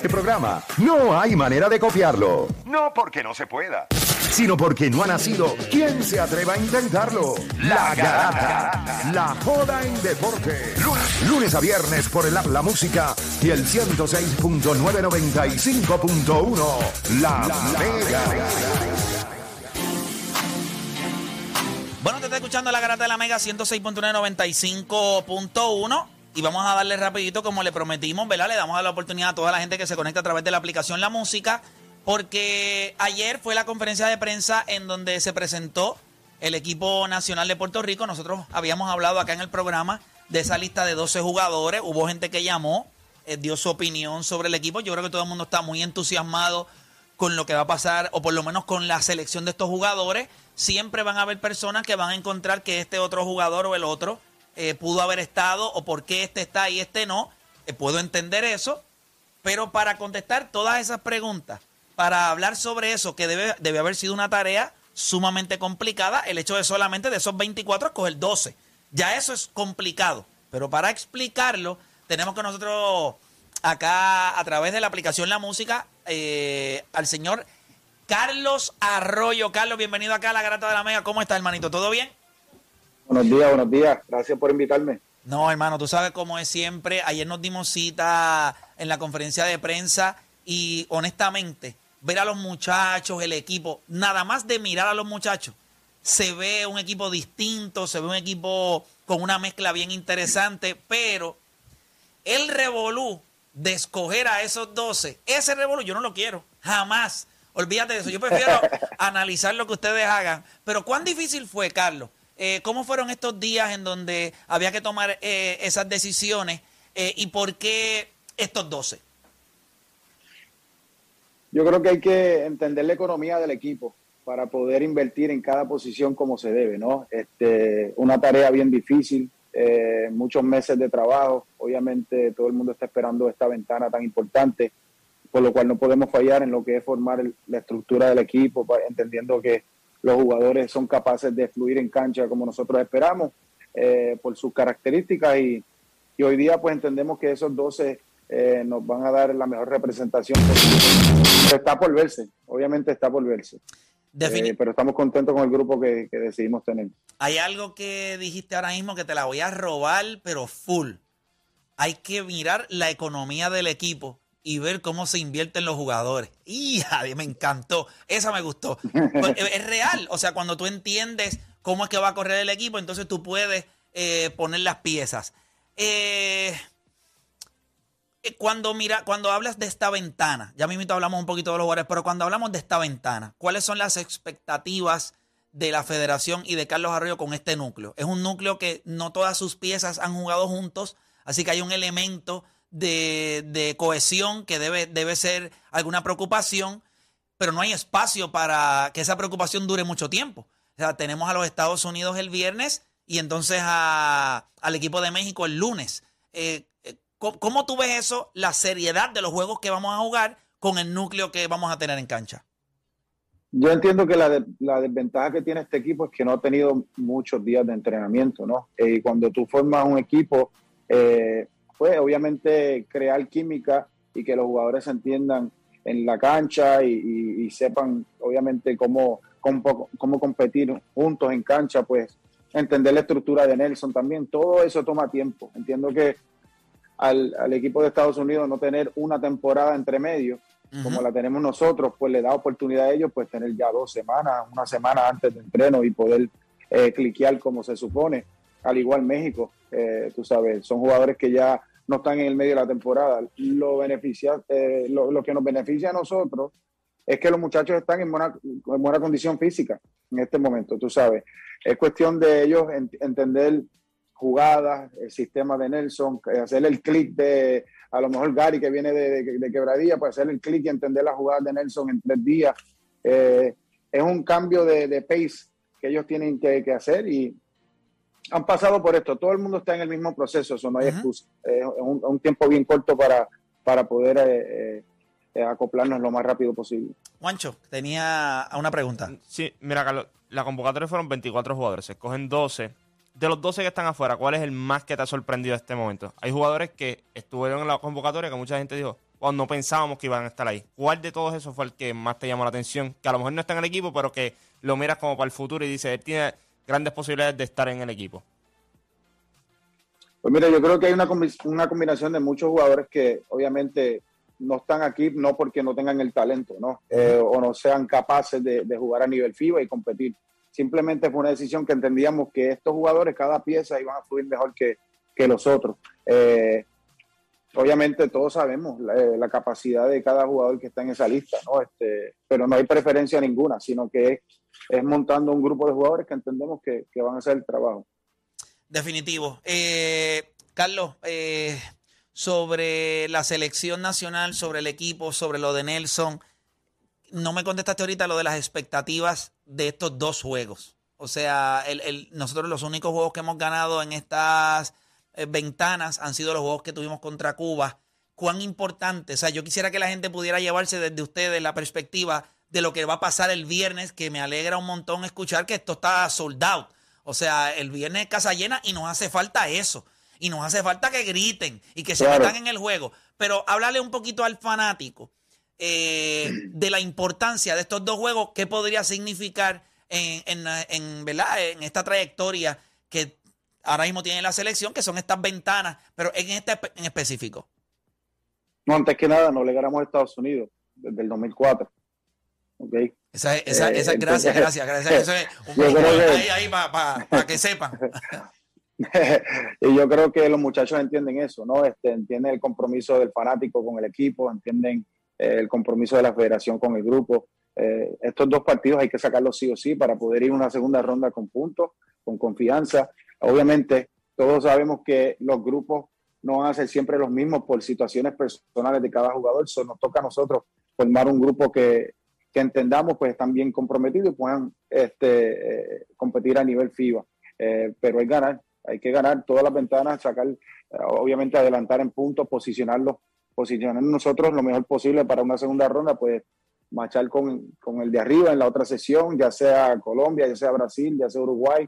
Este programa no hay manera de copiarlo. No porque no se pueda, sino porque no ha nacido. ¿Quién se atreva a intentarlo? La Garata. La joda en deporte. Lunes, lunes a viernes por el app La Música y el 106.995.1. La, Mega. Bueno, te está escuchando la garata de la Mega 106.995.1 y vamos a darle rapidito como le prometimos, ¿verdad? Le damos la oportunidad a toda la gente que se conecta a través de la aplicación La Música porque ayer fue la conferencia de prensa en donde se presentó el equipo nacional de Puerto Rico. Nosotros habíamos hablado acá en el programa de esa lista de 12 jugadores. Hubo gente que llamó, eh, dio su opinión sobre el equipo. Yo creo que todo el mundo está muy entusiasmado con lo que va a pasar, o por lo menos con la selección de estos jugadores siempre van a haber personas que van a encontrar que este otro jugador o el otro eh, pudo haber estado o por qué este está y este no. Eh, puedo entender eso, pero para contestar todas esas preguntas, para hablar sobre eso, que debe, debe haber sido una tarea sumamente complicada, el hecho de solamente de esos 24 escoger 12. Ya eso es complicado, pero para explicarlo, tenemos que nosotros acá a través de la aplicación La Música eh, al señor Carlos Arroyo. Carlos, bienvenido acá a la Grata de la Mega. ¿Cómo está, hermanito? ¿Todo bien? Buenos días, buenos días. Gracias por invitarme. No, hermano, tú sabes cómo es siempre. Ayer nos dimos cita en la conferencia de prensa y honestamente, ver a los muchachos, el equipo, nada más de mirar a los muchachos, se ve un equipo distinto, se ve un equipo con una mezcla bien interesante, pero el revolú de escoger a esos 12, ese revolú yo no lo quiero, jamás. Olvídate de eso. Yo prefiero analizar lo que ustedes hagan. Pero ¿cuán difícil fue, Carlos? Eh, ¿Cómo fueron estos días en donde había que tomar eh, esas decisiones? Eh, ¿Y por qué estos 12? Yo creo que hay que entender la economía del equipo para poder invertir en cada posición como se debe, ¿no? Este, una tarea bien difícil, muchos meses de trabajo. Obviamente todo el mundo está esperando esta ventana tan importante por lo cual no podemos fallar en lo que es formar la estructura del equipo, entendiendo que los jugadores son capaces de fluir en cancha como nosotros esperamos eh, por sus características y, hoy día pues entendemos que esos 12 eh, nos van a dar la mejor representación. está por verse, obviamente está por verse. Eh, pero estamos contentos con el grupo que, que decidimos tener. Hay algo que dijiste ahora mismo que te la voy a robar, pero full. Hay que mirar la economía del equipo y ver cómo se invierten los jugadores. Y me encantó. Esa me gustó. Pues, es real. O sea, cuando tú entiendes cómo es que va a correr el equipo, entonces tú puedes eh, poner las piezas. Eh, eh, cuando mira, cuando hablas de esta ventana, ya mismo hablamos un poquito de los jugadores, pero cuando hablamos de esta ventana, ¿cuáles son las expectativas de la federación y de Carlos Arroyo con este núcleo? Es un núcleo que no todas sus piezas han jugado juntos, así que hay un elemento de, cohesión que debe, debe ser alguna preocupación, pero no hay espacio para que esa preocupación dure mucho tiempo. O sea, tenemos a los Estados Unidos el viernes y entonces a, al equipo de México el lunes. Eh, eh, ¿cómo, tú ves eso, la seriedad de los juegos que vamos a jugar con el núcleo que vamos a tener en cancha? Yo entiendo que la, la, desventaja que tiene este equipo es que no ha tenido muchos días de entrenamiento, ¿no? Eh, y cuando tú formas un equipo, eh, pues obviamente crear química y que los jugadores se entiendan en la cancha y, sepan obviamente cómo, cómo, cómo, competir juntos en cancha, pues entender la estructura de Nelson también, todo eso toma tiempo. Entiendo que al, equipo de Estados Unidos no tener una temporada entre medio, como la tenemos nosotros, pues le da oportunidad a ellos pues tener ya dos semanas, una semana antes de entreno y poder eh, cliquear como se supone. Al igual México, eh, tú sabes, son jugadores que ya no están en el medio de la temporada. Lo, beneficia, eh, lo, que nos beneficia a nosotros es que los muchachos están en buena, en buena condición física en este momento, tú sabes. Es cuestión de ellos entender jugadas, el sistema de Nelson, hacer el clic de, a lo mejor Gary que viene de, quebradilla, pues hacer el clic y entender la jugada de Nelson en tres días. Eh, es un cambio de, pace que ellos tienen que hacer y, han pasado por esto. Todo el mundo está en el mismo proceso, eso no hay excusa. Es un, tiempo bien corto para, para poder eh, eh, acoplarnos lo más rápido posible. Juancho, tenía una pregunta. Sí, mira, Carlos, la convocatoria fueron 24 jugadores, se escogen 12. De los 12 que están afuera, ¿cuál es el más que te ha sorprendido en este momento? Hay jugadores que estuvieron en la convocatoria que mucha gente dijo, cuando pensábamos que iban a estar ahí. ¿Cuál de todos esos fue el que más te llamó la atención? Que a lo mejor no está en el equipo, pero que lo miras como para el futuro y dices, él tiene grandes posibilidades de estar en el equipo. Pues mira, yo creo que hay una, una combinación de muchos jugadores que obviamente no están aquí no porque no tengan el talento, ¿no? Eh, o no sean capaces de, jugar a nivel FIBA y competir. Simplemente fue una decisión que entendíamos que estos jugadores, cada pieza, iban a fluir mejor que, los otros. Eh, obviamente todos sabemos eh, la, capacidad de cada jugador que está en esa lista, ¿no? Este, pero no hay preferencia ninguna, sino que es, montando un grupo de jugadores que entendemos que, que van a hacer el trabajo. Definitivo. Carlos, eh, sobre la selección nacional, sobre el equipo, sobre lo de Nelson. No me contestaste ahorita lo de las expectativas de estos dos juegos. O sea, nosotros los únicos juegos que hemos ganado en estas eh, ventanas han sido los juegos que tuvimos contra Cuba. ¿Cuán importante? O sea, yo quisiera que la gente pudiera llevarse desde ustedes la perspectiva de lo que va a pasar el viernes, que me alegra un montón escuchar que esto está sold out. O sea, el viernes es casa llena y nos hace falta eso y nos hace falta que griten y que se metan en el juego. Pero háblale un poquito al fanático eh, de la importancia de estos dos juegos, qué podría significar en, en, en esta trayectoria que ahora mismo tiene la selección, que son estas ventanas, pero en este en específico. No, antes que nada, no le ganamos a Estados Unidos desde el 2004. Okay. Esa, esa, esa, eh, gracias, gracias, gracias. Eso es un ahí, ahí para que sepan. y yo creo que los muchachos entienden eso, ¿no? Este, entienden el compromiso del fanático con el equipo, entienden eh, el compromiso de la federación con el grupo. Eh, estos dos partidos hay que sacarlos sí o sí para poder ir a una segunda ronda con puntos, con confianza. Obviamente, todos sabemos que los grupos no van a ser siempre los mismos por situaciones personales de cada jugador. Eso nos toca a nosotros formar un grupo que, que entendamos pues están bien comprometidos y puedan este, eh, competir a nivel FIBA. pero es ganar, hay que ganar todas las ventanas, sacar, eh, obviamente adelantar en puntos, posicionarlos, posicionar nosotros lo mejor posible para una segunda ronda, pues marchar con, el de arriba en la otra sesión, ya sea Colombia, ya sea Brasil, ya sea Uruguay,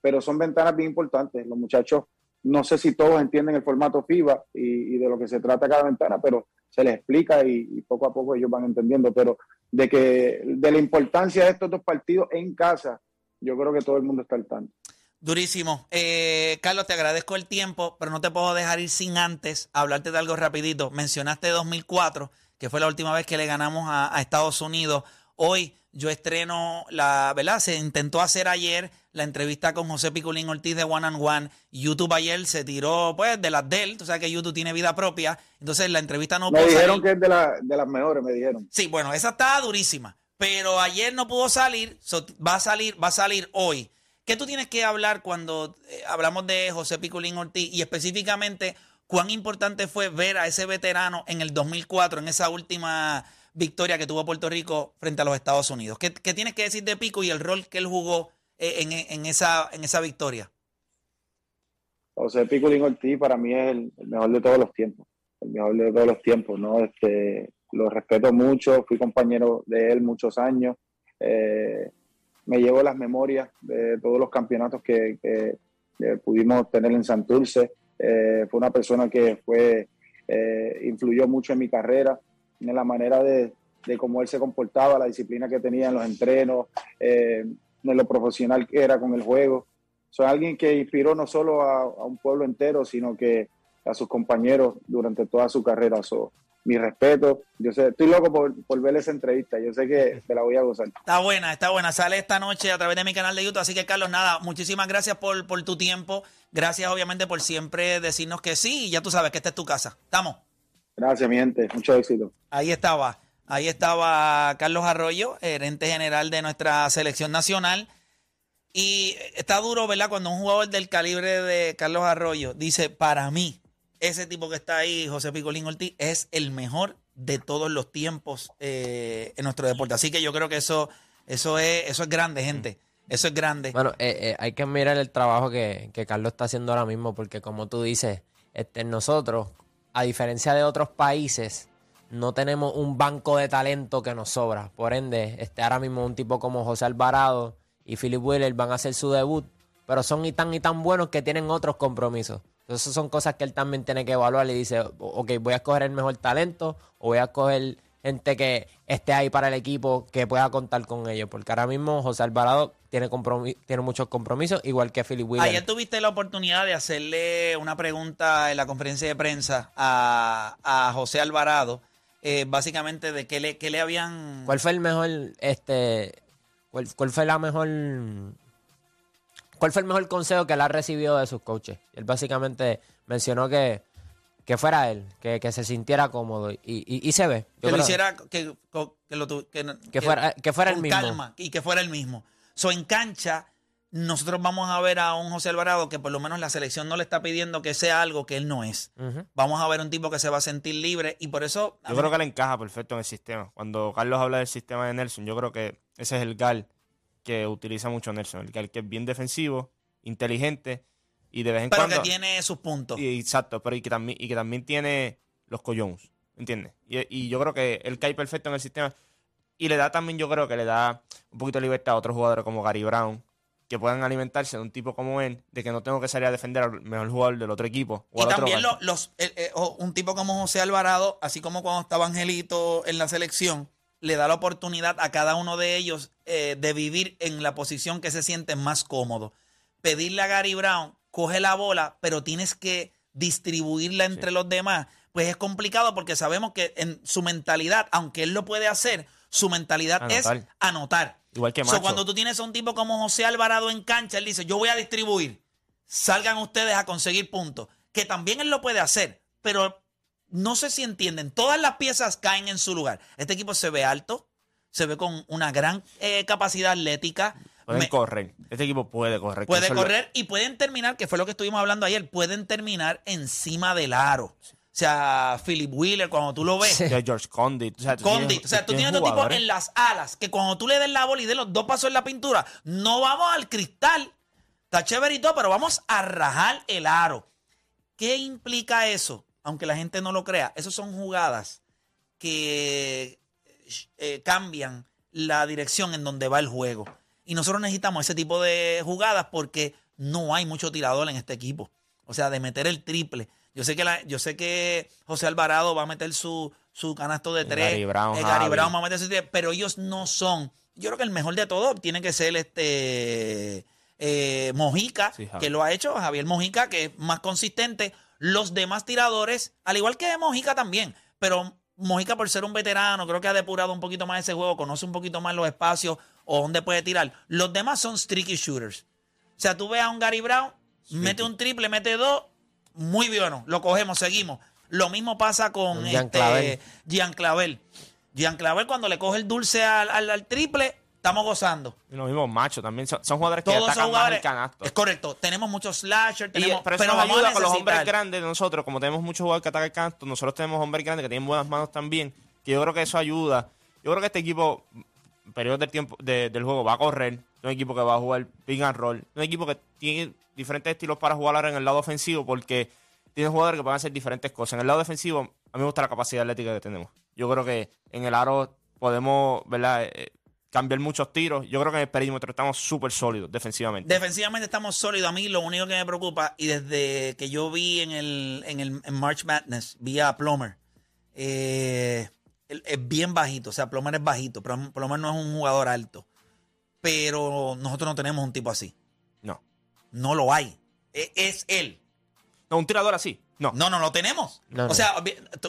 pero son ventanas bien importantes. Los muchachos, no sé si todos entienden el formato FIBA y, de lo que se trata cada ventana, pero se les explica y, poco a poco ellos van entendiendo. Pero de que de la importancia de estos dos partidos en casa, yo creo que todo el mundo está al tanto. Durísimo. Eh, Carlos, te agradezco el tiempo, pero no te puedo dejar ir sin antes hablarte de algo rapidito. Mencionaste 2004, que fue la última vez que le ganamos a, Estados Unidos. Hoy yo estreno la, ¿verdad? Se intentó hacer ayer la entrevista con José Piculín Ortiz de One and One. YouTube ayer se tiró, pues, de las del. Tú sabes que YouTube tiene vida propia. Entonces la entrevista no me dijeron que es de, de las mejores, me dijeron. Sí, bueno, esa está durísima. Pero ayer no pudo salir, va a salir, va a salir hoy. ¿Qué tú tienes que hablar cuando eh, hablamos de José Piculín Ortiz y específicamente cuán importante fue ver a ese veterano en el 2004, en esa última victoria que tuvo Puerto Rico frente a los Estados Unidos? ¿Qué, tienes que decir de Pico y el rol que él jugó eh, en, esa, en esa victoria? José Piculín Ortiz para mí es el, mejor de todos los tiempos, el mejor de todos los tiempos, ¿no? Este, lo respeto mucho, fui compañero de él muchos años. Eh, me llevo las memorias de todos los campeonatos que, pudimos tener en Santurce. Eh, fue una persona que fue, eh, influyó mucho en mi carrera, en la manera de, cómo él se comportaba, la disciplina que tenía en los entrenos, en lo profesional que era con el juego. Soy alguien que inspiró no solo a, un pueblo entero, sino que a sus compañeros durante toda su carrera mi respeto. Yo sé, estoy loco por, ver esa entrevista. Yo sé que te la voy a gozar. Está buena, está buena. Sale esta noche a través de mi canal de YouTube. Así que, Carlos, nada, muchísimas gracias por, por tu tiempo. Gracias, obviamente, por siempre decirnos que sí. Y ya tú sabes que esta es tu casa. ¿Estamos? Gracias, mi gente. Mucho éxito. Ahí estaba. Ahí estaba Carlos Arroyo, gerente general de nuestra selección nacional. Y está duro, ¿verdad? Cuando un jugador del calibre de Carlos Arroyo dice, para mí, ese tipo que está ahí, José Picolín Ortiz, es el mejor de todos los tiempos eh, en nuestro deporte. Así que yo creo que eso, eso, es, eso es grande, gente. Eso es grande. Bueno, eh, eh, hay que mirar el trabajo que, Carlos está haciendo ahora mismo, porque como tú dices, este, nosotros, a diferencia de otros países, no tenemos un banco de talento que nos sobra. Por ende, este, ahora mismo un tipo como José Alvarado y Philip Wheeler van a hacer su debut, pero son y tan y tan buenos que tienen otros compromisos. Entonces son cosas que él también tiene que evaluar y dice, ok, voy a escoger el mejor talento o voy a escoger gente que esté ahí para el equipo, que pueda contar con ellos. Porque ahora mismo José Alvarado tiene, tiene muchos compromisos, igual que Philip Wheeler. Ayer tuviste la oportunidad de hacerle una pregunta en la conferencia de prensa a, José Alvarado, eh, básicamente de qué le, qué le habían... ¿Cuál fue el mejor, este, cuál, cuál fue la mejor ¿Cuál fue el mejor consejo que él ha recibido de sus coaches? Él básicamente mencionó que, que fuera él, que, se sintiera cómodo y, y, se ve. que lo hiciera, que, lo que, fuera, que fuera el mismo. calma y que fuera el mismo. So, en cancha, nosotros vamos a ver a un José Alvarado que por lo menos la selección no le está pidiendo que sea algo que él no es. Vamos a ver un tipo que se va a sentir libre y por eso... Yo creo que le encaja perfecto en el sistema. Cuando Carlos habla del sistema de Nelson, yo creo que ese es el GAL que utiliza mucho Nelson, el que, es bien defensivo, inteligente y de vez en cuando. Pero que tiene sus puntos. Y, exacto, pero y que también, y que también tiene los collones, ¿entiendes? Y, yo creo que él cae perfecto en el sistema y le da también, yo creo que le da un poquito de libertad a otros jugadores como Gary Brown, que puedan alimentarse de un tipo como él, de que no tengo que salir a defender al mejor jugador del otro equipo. y también los, un tipo como José Alvarado, así como cuando estaba Angelito en la selección, le da la oportunidad a cada uno de ellos eh, de vivir en la posición que se siente más cómodo. Pedirle a Gary Brown, coge la bola, pero tienes que distribuirla entre los demás. Pues es complicado porque sabemos que en su mentalidad, aunque él lo puede hacer, su mentalidad es anotar. Igual que Macho. cuando tú tienes a un tipo como José Alvarado en cancha, él dice, yo voy a distribuir, salgan ustedes a conseguir puntos. Que también él lo puede hacer, pero no sé si entienden, todas las piezas caen en su lugar. Este equipo se ve alto, se ve con una gran eh, capacidad atlética. Pueden correr. Este equipo puede correr. Puede correr y pueden terminar, que fue lo que estuvimos hablando ayer, pueden terminar encima del aro. O sea, Philip Wheeler, cuando tú lo ves. George Condit. O sea, tú Condit. Tienes, o sea, tú tienes un tipo en las alas que cuando tú le des la bola y des los dos pasos en la pintura, no vamos al cristal. Está chévere pero vamos a rajar el aro. ¿Qué implica eso? aunque la gente no lo crea, esas son jugadas que eh, cambian la dirección en donde va el juego. Y nosotros necesitamos ese tipo de jugadas porque no hay mucho tirador en este equipo. O sea, de meter el triple. Yo sé que yo sé que José Alvarado va a meter su, su canasto de tres. Gary Brown, eh, Gary Brown va a meter su triple, pero ellos no son. Yo creo que el mejor de todos tiene que ser este eh, Mojica, que lo ha hecho, Javier Mojica, que es más consistente los demás tiradores, al igual que Mojica también, pero Mojica por ser un veterano, creo que ha depurado un poquito más ese juego, conoce un poquito más los espacios o dónde puede tirar. Los demás son streaky shooters. O sea, tú ves a un Gary Brown, mete un triple, mete dos, muy bueno, lo cogemos, seguimos. Lo mismo pasa con Gian este, Clavel. Gian Clavel. Gian Clavel cuando le coge el dulce al triple, estamos gozando. Y los mismos machos también. Son, jugadores que Todos atacan más el canasto. Es correcto. Tenemos muchos slashers. Tenemos, pero, nos ayuda con los hombres grandes de nosotros. Como tenemos muchos jugadores que atacan el canasto, nosotros tenemos hombres grandes que tienen buenas manos también. Que yo creo que eso ayuda. Yo creo que este equipo, periodo del tiempo del juego, va a correr. Un equipo que va a jugar ping and roll. Un equipo que tiene diferentes estilos para jugar ahora en el lado ofensivo porque tiene jugadores que pueden hacer diferentes cosas. En el lado defensivo, a mí me gusta la capacidad atlética que tenemos. Yo creo que en el aro podemos, ¿verdad? Eh, cambiar muchos tiros. Yo creo que en el perímetro estamos súper sólidos defensivamente. Defensivamente estamos sólidos. A mí lo único que me preocupa, y desde que yo vi en el, en el March Madness, vi a Plummer, eh, es bien bajito. O sea, Plummer es bajito. Pero Plummer no es un jugador alto. Pero nosotros no tenemos un tipo así. No. No lo hay. E, es, él. No, un tirador así. No. No, no lo tenemos. o sea,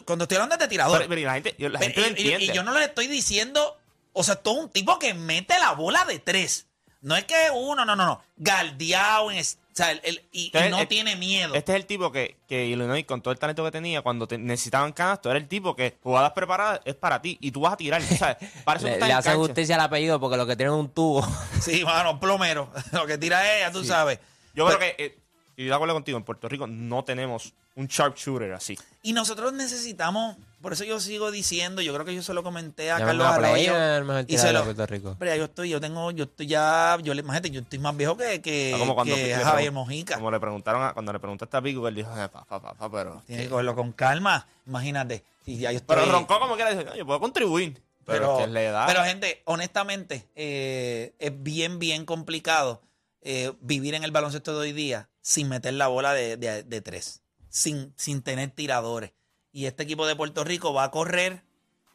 cuando estoy hablando de tirador. Pero, la gente, la gente y, y, yo no le estoy diciendo o sea, todo un tipo que mete la bola de tres. No es que uno, no, no, no. Galdeado en, o sea, y, no tiene miedo. Este es el tipo que, que Illinois, con todo el talento que tenía, cuando necesitaban canasto, era el tipo que jugadas preparadas es para ti y tú vas a tirar. ¿sabes? Para eso le, le hace justicia al apellido porque lo que tiene es un tubo. Sí, bueno, plomero. lo que tira es, ya tú sabes. Yo creo que, eh, y de acuerdo contigo, en Puerto Rico no tenemos un sharpshooter así. Y nosotros necesitamos, por eso yo sigo diciendo, yo creo que yo se lo comenté a Carlos Arroyo. Y se lo, Puerto Rico. Pero yo estoy, yo tengo, yo estoy ya, yo le imagínate, yo estoy más viejo que, que, como cuando que Javier Mojica. Como le preguntaron a, cuando le preguntaste a Pico, él dijo, eh, pa, pa, pa, pero. Tiene que cogerlo con calma, imagínate. Y ya yo estoy, pero roncó como quiera decir, yo puedo contribuir. Pero, pero, le da. pero gente, honestamente, eh, es bien, bien complicado eh, vivir en el baloncesto de hoy día sin meter la bola de, de tres, sin, sin tener tiradores. Y este equipo de Puerto Rico va a correr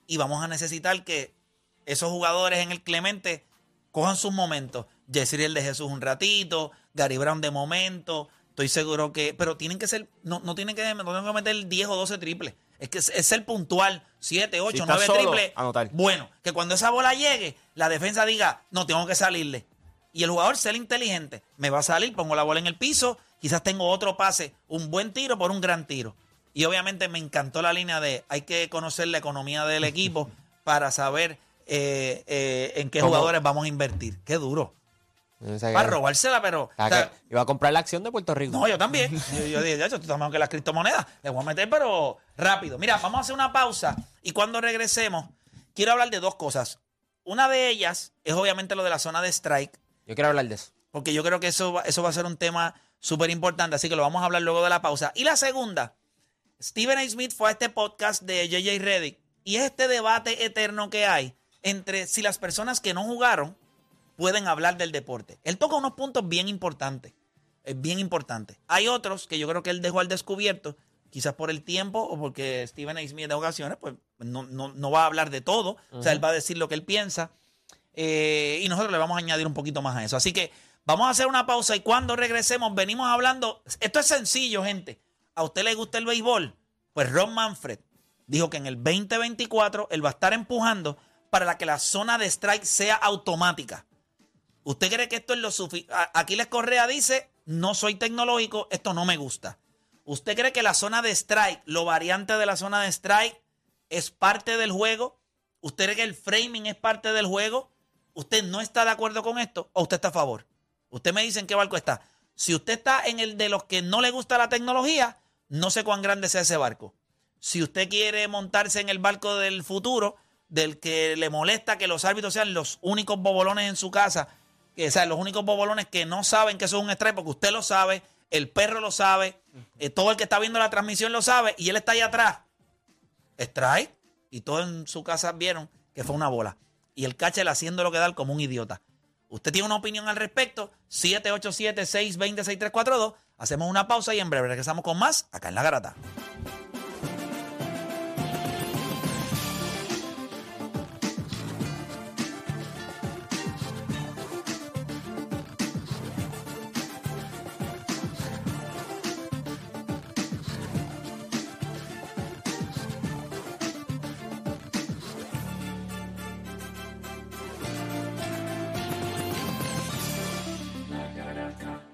y vamos a necesitar que esos jugadores en el Clemente cojan sus momentos. Jessriel de Jesús un ratito, Gary Brown de momento. Estoy seguro que. Pero tienen que ser. No, no tienen que, no tienen que meter 10 o 12 triples. Es que es, ser puntual. 7, 8, 9 triples. Bueno, que cuando esa bola llegue, la defensa diga, no, tengo que salirle. Y el jugador ser inteligente. Me va a salir, pongo la bola en el piso. Quizás tengo otro pase, un buen tiro por un gran tiro. Y obviamente me encantó la línea de hay que conocer la economía del equipo para saber eh, eh, en qué jugadores vamos a invertir. Qué duro. para robársela, pero. iba a comprar la acción de Puerto Rico. No, yo también. yo, dije, ya, esto está mejor que las criptomonedas. Le voy a meter, pero rápido. Mira, vamos a hacer una pausa y cuando regresemos, quiero hablar de dos cosas. Una de ellas es obviamente lo de la zona de strike. Yo quiero hablar de eso. Porque yo creo que eso, eso va a ser un tema súper importante, así que lo vamos a hablar luego de la pausa. Y la segunda Stephen A. Smith fue a este podcast de JJ Reddick y es este debate eterno que hay entre si las personas que no jugaron pueden hablar del deporte. Él toca unos puntos bien importantes, es bien importante. Hay otros que yo creo que él dejó al descubierto, quizás por el tiempo o porque Stephen A. Smith de ocasiones pues no, va a hablar de todo, o sea, él va a decir lo que él piensa eh, y nosotros le vamos a añadir un poquito más a eso. Así que vamos a hacer una pausa y cuando regresemos venimos hablando, esto es sencillo, gente a usted le gusta el béisbol, pues Ron Manfred dijo que en el 2024 él va a estar empujando para que la zona de strike sea automática. ¿Usted cree que esto es lo suficiente? Aquiles Correa dice, no soy tecnológico, esto no me gusta. ¿Usted cree que la zona de strike, lo variante de la zona de strike, es parte del juego? ¿Usted cree que el framing es parte del juego? ¿Usted no está de acuerdo con esto o usted está a favor? Usted me dice en qué barco está. Si usted está en el de los que no le gusta la tecnología, no sé cuán grande sea ese barco. Si usted quiere montarse en el barco del futuro, del que le molesta que los árbitros sean los únicos bobolones en su casa, que sean los únicos bobolones que no saben que eso es un strike, porque usted lo sabe, el perro lo sabe, eh, todo el que está viendo la transmisión lo sabe, y él está ahí atrás. Strike. Y todos en su casa vieron que fue una bola. Y el catcher haciendo lo que da como un idiota. ¿Usted tiene una opinión al respecto? 787-620-6342. Hacemos una pausa y en breve regresamos con más acá en La Garata.